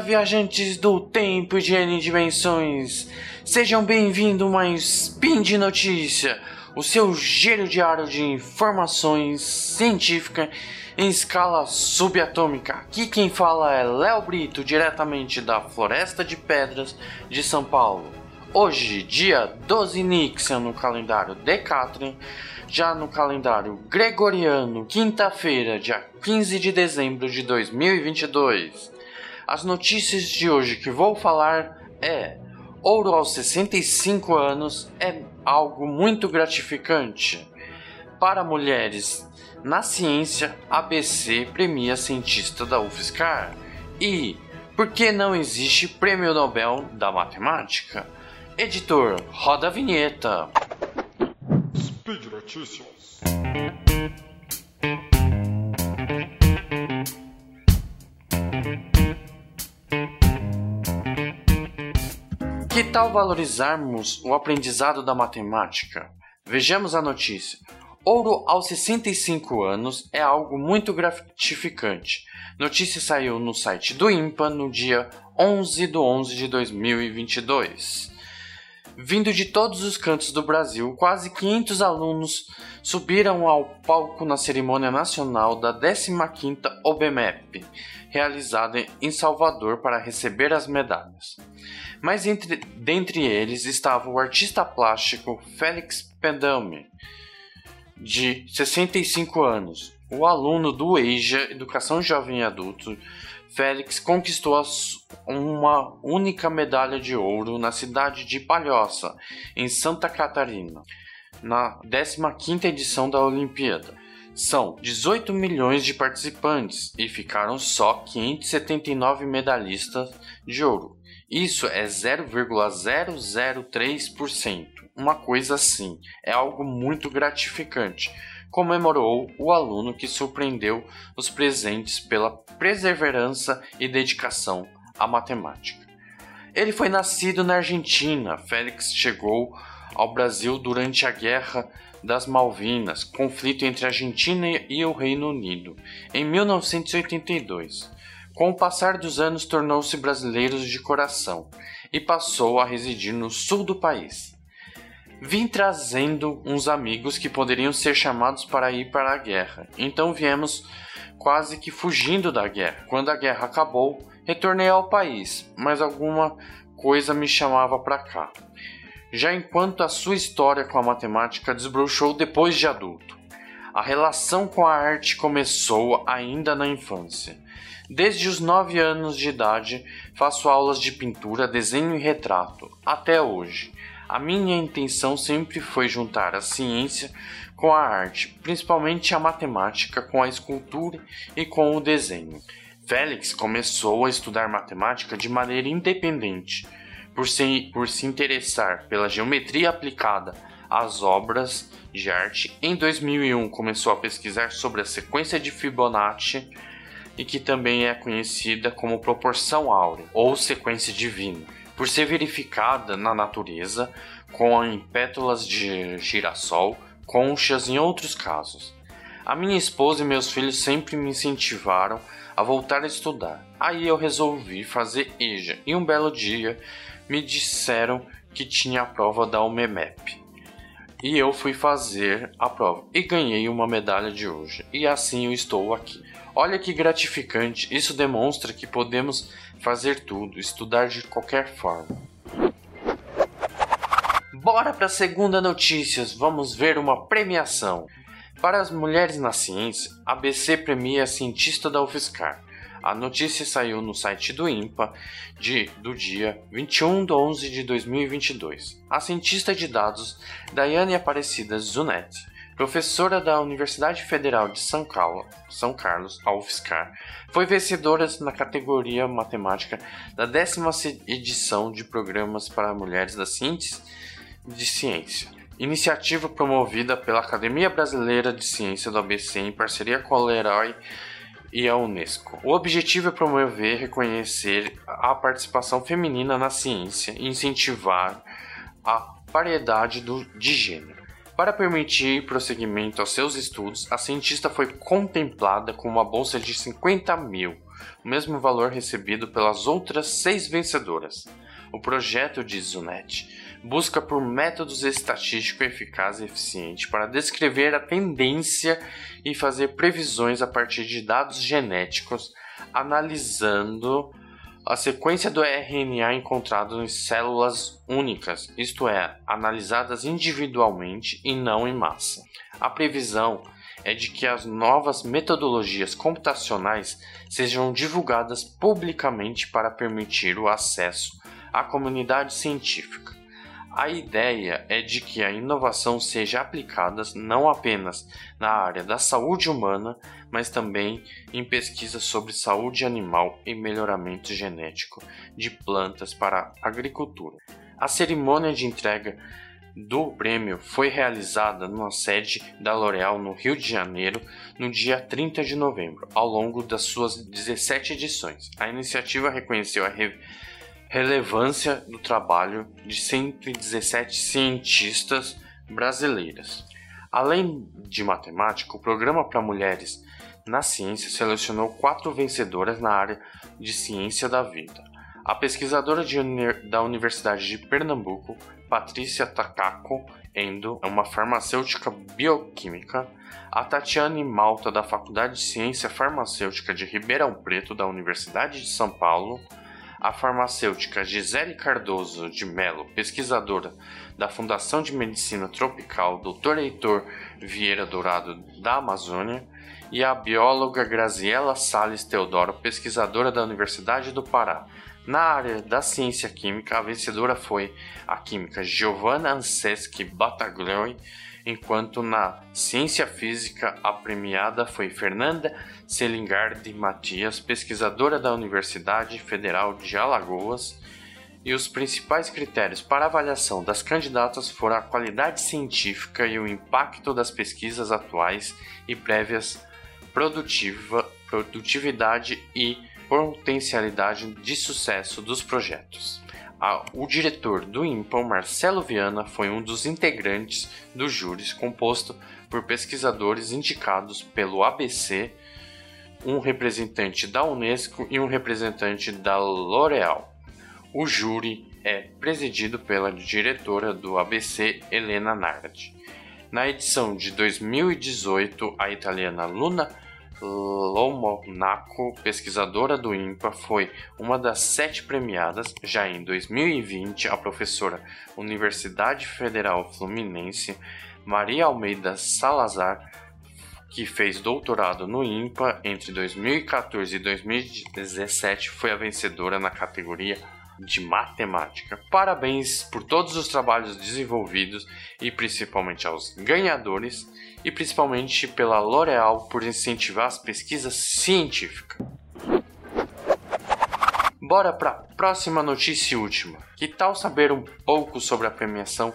viajantes do tempo e de N dimensões! Sejam bem-vindos mais Spin de Notícia, o seu giro diário de informações científicas em escala subatômica. Aqui quem fala é Léo Brito, diretamente da Floresta de Pedras de São Paulo. Hoje, dia 12 Nixian no calendário Decathlon, já no calendário Gregoriano, quinta-feira, dia 15 de dezembro de 2022. As notícias de hoje que vou falar é: ouro aos 65 anos é algo muito gratificante. Para mulheres na ciência, ABC premia cientista da UFSCar. E por que não existe prêmio Nobel da Matemática? Editor, roda a vinheta. Speed Notícias. Que tal valorizarmos o aprendizado da matemática? Vejamos a notícia. Ouro aos 65 anos é algo muito gratificante. Notícia saiu no site do IMPA no dia 11 de 11 de 2022. Vindo de todos os cantos do Brasil, quase 500 alunos subiram ao palco na cerimônia nacional da 15ª OBMEP, realizada em Salvador para receber as medalhas. Mas entre, dentre eles estava o artista plástico Félix Pendame, de 65 anos. O aluno do EIJA Educação Jovem e Adulto Félix conquistou uma única medalha de ouro na cidade de Palhoça, em Santa Catarina, na 15ª edição da Olimpíada. São 18 milhões de participantes e ficaram só 579 medalhistas de ouro. Isso é 0,003%. Uma coisa assim, é algo muito gratificante comemorou o aluno que surpreendeu os presentes pela perseverança e dedicação à matemática. Ele foi nascido na Argentina. Félix chegou ao Brasil durante a Guerra das Malvinas, conflito entre a Argentina e o Reino Unido, em 1982. Com o passar dos anos, tornou-se brasileiro de coração e passou a residir no sul do país. Vim trazendo uns amigos que poderiam ser chamados para ir para a guerra. Então viemos quase que fugindo da guerra. Quando a guerra acabou, retornei ao país, mas alguma coisa me chamava para cá. Já enquanto a sua história com a matemática desbrochou depois de adulto. A relação com a arte começou ainda na infância. Desde os 9 anos de idade, faço aulas de pintura, desenho e retrato, até hoje. A minha intenção sempre foi juntar a ciência com a arte, principalmente a matemática com a escultura e com o desenho. Félix começou a estudar matemática de maneira independente, por se, por se interessar pela geometria aplicada às obras de arte. Em 2001 começou a pesquisar sobre a sequência de Fibonacci e que também é conhecida como proporção áurea ou sequência divina por ser verificada na natureza com em pétalas de girassol, conchas e outros casos. A minha esposa e meus filhos sempre me incentivaram a voltar a estudar. Aí eu resolvi fazer EJA e um belo dia me disseram que tinha a prova da UMEMEP. E eu fui fazer a prova e ganhei uma medalha de hoje. E assim eu estou aqui. Olha que gratificante, isso demonstra que podemos fazer tudo, estudar de qualquer forma. Bora para a segunda notícias, vamos ver uma premiação. Para as mulheres na ciência, a ABC premia a cientista da UFSCar. A notícia saiu no site do INPA de, do dia 21 de 11 de 2022. A cientista de dados Daiane Aparecida Zunetti professora da Universidade Federal de São Carlos, São Carlos, a UFSCar, foi vencedora na categoria matemática da décima edição de programas para mulheres da Ciência de Ciência. Iniciativa promovida pela Academia Brasileira de Ciência do ABC em parceria com a Leroy e a Unesco. O objetivo é promover reconhecer a participação feminina na ciência e incentivar a variedade do, de gênero. Para permitir prosseguimento aos seus estudos, a cientista foi contemplada com uma bolsa de 50 mil o mesmo valor recebido pelas outras seis vencedoras. O projeto de Zunet busca por métodos estatísticos eficazes e eficientes para descrever a tendência e fazer previsões a partir de dados genéticos, analisando a sequência do RNA encontrado em células únicas, isto é, analisadas individualmente e não em massa. A previsão é de que as novas metodologias computacionais sejam divulgadas publicamente para permitir o acesso à comunidade científica. A ideia é de que a inovação seja aplicada não apenas na área da saúde humana, mas também em pesquisas sobre saúde animal e melhoramento genético de plantas para a agricultura. A cerimônia de entrega do prêmio foi realizada na sede da L'Oréal no Rio de Janeiro no dia 30 de novembro, ao longo das suas 17 edições. A iniciativa reconheceu a relevância do trabalho de 117 cientistas brasileiras. Além de matemática, o programa para mulheres na ciência selecionou quatro vencedoras na área de ciência da vida. A pesquisadora de, da Universidade de Pernambuco, Patrícia Takako Endo, é uma farmacêutica bioquímica. A Tatiane Malta, da Faculdade de Ciência Farmacêutica de Ribeirão Preto, da Universidade de São Paulo a farmacêutica Gisele Cardoso de Mello, pesquisadora da Fundação de Medicina Tropical Dr. Heitor Vieira Dourado da Amazônia, e a bióloga Graziela Sales Teodoro, pesquisadora da Universidade do Pará. Na área da ciência química, a vencedora foi a química Giovanna Anseschi Battaglioni, enquanto na ciência física a premiada foi Fernanda Selingardi Matias, pesquisadora da Universidade Federal de Alagoas, e os principais critérios para avaliação das candidatas foram a qualidade científica e o impacto das pesquisas atuais e prévias, produtiva, produtividade e potencialidade de sucesso dos projetos. O diretor do IMPA, Marcelo Viana, foi um dos integrantes do júri, composto por pesquisadores indicados pelo ABC um representante da Unesco e um representante da L'Oréal. O júri é presidido pela diretora do ABC, Helena Nardi. Na edição de 2018, a italiana Luna Lomonaco, pesquisadora do INPA, foi uma das sete premiadas. Já em 2020, a professora Universidade Federal Fluminense, Maria Almeida Salazar, que fez doutorado no INPA entre 2014 e 2017, foi a vencedora na categoria de matemática. Parabéns por todos os trabalhos desenvolvidos e principalmente aos ganhadores e principalmente pela L'Oréal por incentivar as pesquisas científicas. Bora para a próxima notícia e última. Que tal saber um pouco sobre a premiação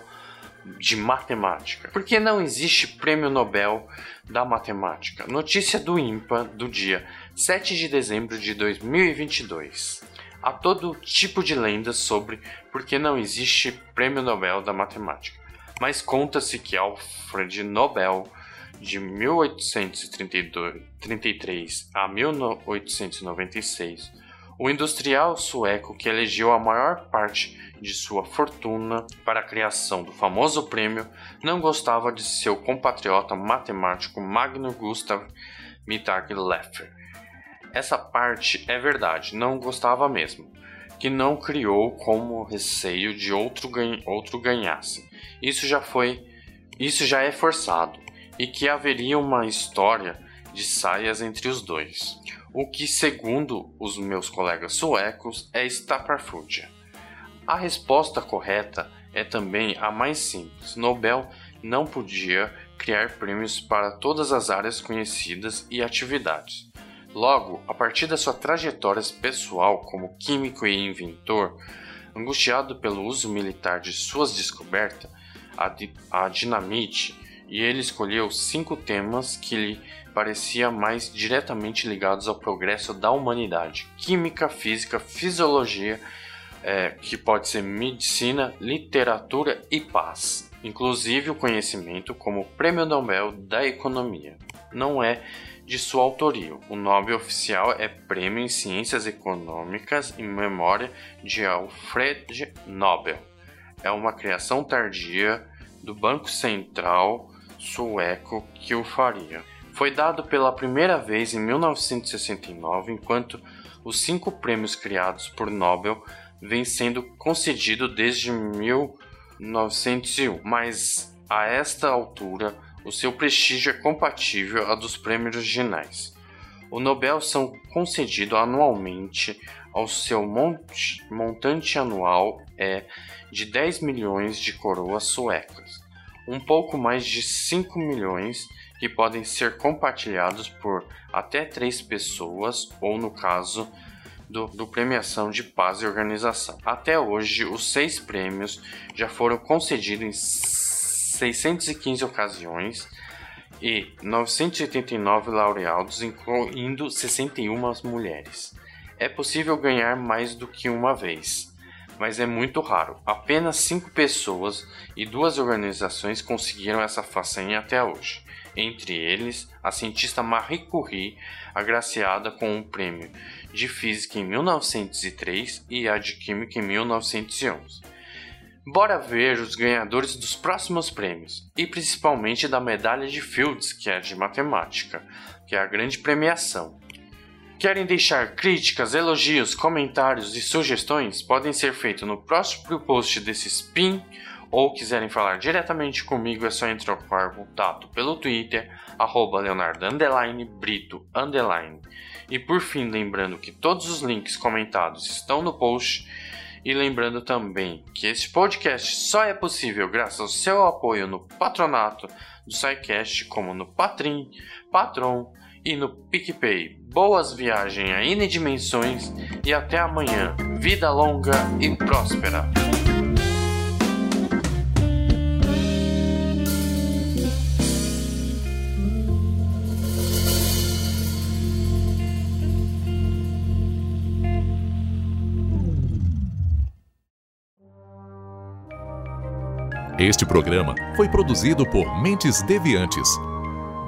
de matemática. Porque não existe prêmio Nobel da matemática. Notícia do IMPA do dia 7 de dezembro de 2022. Há todo tipo de lendas sobre por que não existe prêmio Nobel da matemática. Mas conta-se que Alfred Nobel de 1833 a 1896 o industrial sueco que elegeu a maior parte de sua fortuna para a criação do famoso prêmio não gostava de seu compatriota matemático Magnus Gustav Mittag Leffer. Essa parte é verdade, não gostava mesmo, que não criou como receio de outro, ganha, outro ganhasse. Isso já foi, isso já é forçado, e que haveria uma história de saias entre os dois o que, segundo os meus colegas suecos, é estapafúrdia. A resposta correta é também a mais simples. Nobel não podia criar prêmios para todas as áreas conhecidas e atividades. Logo, a partir da sua trajetória pessoal como químico e inventor, angustiado pelo uso militar de suas descobertas, a, di a dinamite, e ele escolheu cinco temas que lhe parecia mais diretamente ligados ao progresso da humanidade: química, física, fisiologia, é, que pode ser medicina, literatura e paz, inclusive o conhecimento como Prêmio Nobel da Economia. Não é de sua autoria. O nome oficial é Prêmio em Ciências Econômicas em memória de Alfred Nobel. É uma criação tardia do Banco Central sueco que o faria. Foi dado pela primeira vez em 1969, enquanto os cinco prêmios criados por Nobel vêm sendo concedidos desde 1901, mas a esta altura o seu prestígio é compatível a dos prêmios originais. O Nobel são concedidos anualmente ao seu montante anual é de 10 milhões de coroas suecas, um pouco mais de 5 milhões que podem ser compartilhados por até três pessoas ou no caso do, do, Premiação de Paz e Organização. Até hoje, os seis prêmios já foram concedidos em 615 ocasiões e 989 laureados, incluindo 61 mulheres. É possível ganhar mais do que uma vez, mas é muito raro. Apenas cinco pessoas e duas organizações conseguiram essa façanha até hoje. Entre eles, a cientista Marie Curie, agraciada com um prêmio de física em 1903 e a de química em 1911. Bora ver os ganhadores dos próximos prêmios, e principalmente da medalha de Fields, que é de matemática, que é a grande premiação. Querem deixar críticas, elogios, comentários e sugestões? Podem ser feitos no próximo post desse spin. Ou quiserem falar diretamente comigo, é só entrar em contato pelo Twitter, arroba Leonardo Brito E por fim, lembrando que todos os links comentados estão no post. E lembrando também que este podcast só é possível graças ao seu apoio no patronato do SciCast, como no Patrim, Patron e no PicPay. Boas viagens a N dimensões e até amanhã. Vida longa e próspera. Este programa foi produzido por Mentes Deviantes.